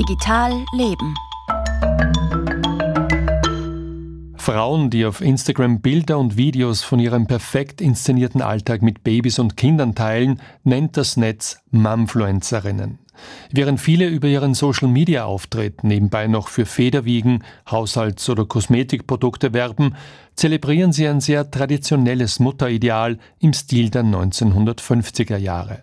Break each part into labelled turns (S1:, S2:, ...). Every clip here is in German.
S1: Digital Leben.
S2: Frauen, die auf Instagram Bilder und Videos von ihrem perfekt inszenierten Alltag mit Babys und Kindern teilen, nennt das Netz Mumfluencerinnen. Während viele über ihren Social-Media-Auftritt nebenbei noch für Federwiegen, Haushalts- oder Kosmetikprodukte werben, zelebrieren sie ein sehr traditionelles Mutterideal im Stil der 1950er Jahre.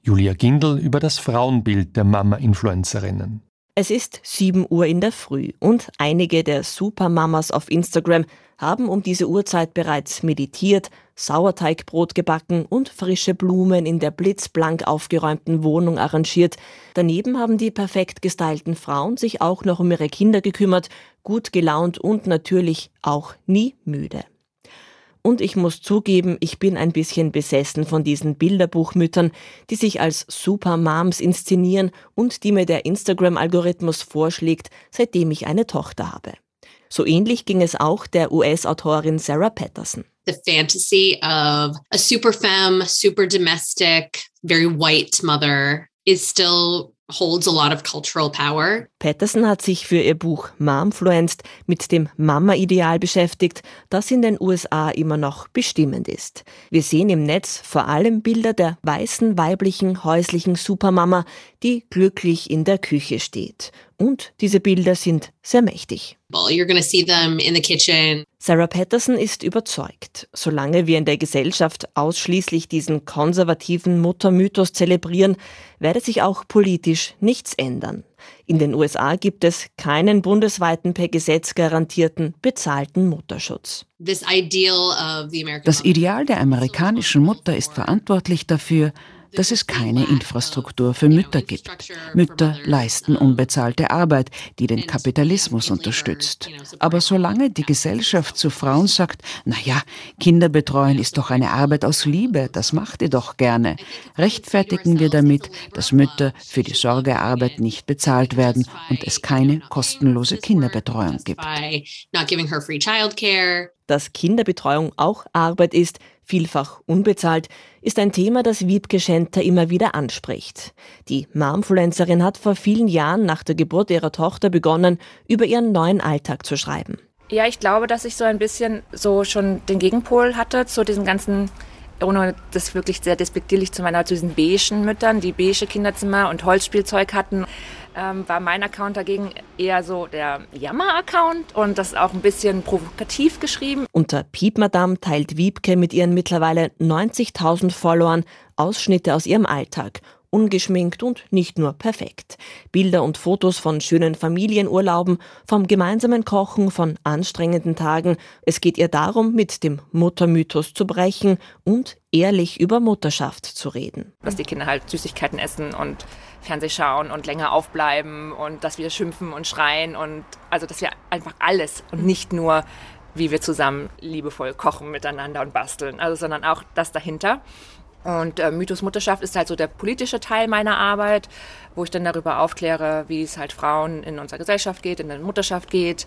S2: Julia Gindel über das Frauenbild der Mama-Influencerinnen.
S3: Es ist 7 Uhr in der Früh und einige der Supermamas auf Instagram haben um diese Uhrzeit bereits meditiert, Sauerteigbrot gebacken und frische Blumen in der blitzblank aufgeräumten Wohnung arrangiert. Daneben haben die perfekt gestylten Frauen sich auch noch um ihre Kinder gekümmert, gut gelaunt und natürlich auch nie müde. Und ich muss zugeben, ich bin ein bisschen besessen von diesen Bilderbuchmüttern, die sich als Supermoms inszenieren und die mir der Instagram-Algorithmus vorschlägt, seitdem ich eine Tochter habe. So ähnlich ging es auch der US-Autorin Sarah Patterson.
S4: The fantasy of a super femme, super domestic, very white mother is still holds a lot of cultural power.
S3: Patterson hat sich für ihr Buch Momfluenced mit dem Mama-Ideal beschäftigt, das in den USA immer noch bestimmend ist. Wir sehen im Netz vor allem Bilder der weißen, weiblichen, häuslichen Supermama, die glücklich in der Küche steht. Und diese Bilder sind sehr mächtig.
S4: You're gonna see them in the kitchen.
S3: Sarah Patterson ist überzeugt, solange wir in der Gesellschaft ausschließlich diesen konservativen Muttermythos zelebrieren, werde sich auch politisch nichts ändern. In den USA gibt es keinen bundesweiten per Gesetz garantierten bezahlten Mutterschutz.
S5: Das Ideal der amerikanischen Mutter ist verantwortlich dafür, dass es keine Infrastruktur für Mütter gibt. Mütter leisten unbezahlte Arbeit, die den Kapitalismus unterstützt. Aber solange die Gesellschaft zu Frauen sagt, na ja, Kinder betreuen ist doch eine Arbeit aus Liebe, das macht ihr doch gerne, rechtfertigen wir damit, dass Mütter für die Sorgearbeit nicht bezahlt werden und es keine kostenlose Kinderbetreuung gibt.
S3: Dass Kinderbetreuung auch Arbeit ist, vielfach unbezahlt, ist ein Thema, das Wiebke Schenter immer wieder anspricht. Die Momfluencerin hat vor vielen Jahren nach der Geburt ihrer Tochter begonnen, über ihren neuen Alltag zu schreiben.
S6: Ja, ich glaube, dass ich so ein bisschen so schon den Gegenpol hatte zu diesen ganzen ohne das wirklich sehr despektierlich zu meiner, zu diesen beigen Müttern, die beige Kinderzimmer und Holzspielzeug hatten, ähm, war mein Account dagegen eher so der Jammer-Account und das auch ein bisschen provokativ geschrieben.
S3: Unter Piep Madame teilt Wiebke mit ihren mittlerweile 90.000 Followern Ausschnitte aus ihrem Alltag ungeschminkt und nicht nur perfekt. Bilder und Fotos von schönen Familienurlauben, vom gemeinsamen Kochen, von anstrengenden Tagen. Es geht ihr darum, mit dem Muttermythos zu brechen und ehrlich über Mutterschaft zu reden.
S6: Dass die Kinder halt Süßigkeiten essen und Fernseh schauen und länger aufbleiben und dass wir schimpfen und schreien und also dass wir einfach alles und nicht nur wie wir zusammen liebevoll kochen miteinander und basteln, also sondern auch das dahinter. Und äh, Mythos Mutterschaft ist halt so der politische Teil meiner Arbeit, wo ich dann darüber aufkläre, wie es halt Frauen in unserer Gesellschaft geht, in der Mutterschaft geht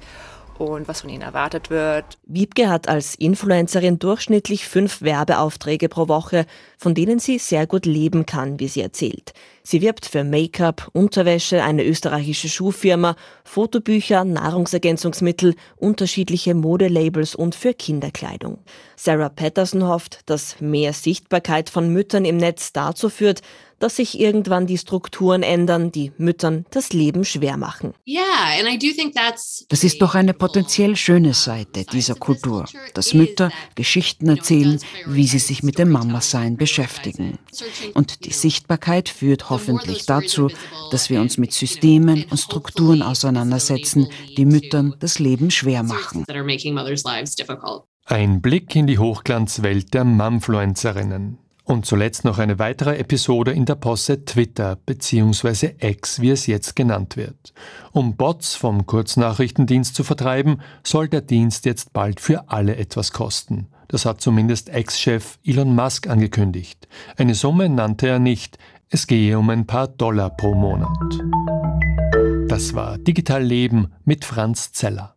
S6: und was von ihnen erwartet wird.
S3: Wiebke hat als Influencerin durchschnittlich fünf Werbeaufträge pro Woche, von denen sie sehr gut leben kann, wie sie erzählt. Sie wirbt für Make-up, Unterwäsche, eine österreichische Schuhfirma, Fotobücher, Nahrungsergänzungsmittel, unterschiedliche Modelabels und für Kinderkleidung. Sarah Patterson hofft, dass mehr Sichtbarkeit von Müttern im Netz dazu führt, dass sich irgendwann die Strukturen ändern, die Müttern das Leben schwer machen.
S5: Das ist doch eine potenziell schöne Seite dieser Kultur, dass Mütter Geschichten erzählen, wie sie sich mit dem Mama-Sein beschäftigen. Und die Sichtbarkeit führt hoffentlich dazu, dass wir uns mit Systemen und Strukturen auseinandersetzen, die Müttern das Leben schwer machen.
S2: Ein Blick in die Hochglanzwelt der Mumfluencerinnen. Und zuletzt noch eine weitere Episode in der Posse Twitter bzw. X, wie es jetzt genannt wird. Um Bots vom Kurznachrichtendienst zu vertreiben, soll der Dienst jetzt bald für alle etwas kosten. Das hat zumindest Ex-Chef Elon Musk angekündigt. Eine Summe nannte er nicht, es gehe um ein paar Dollar pro Monat. Das war Digital Leben mit Franz Zeller.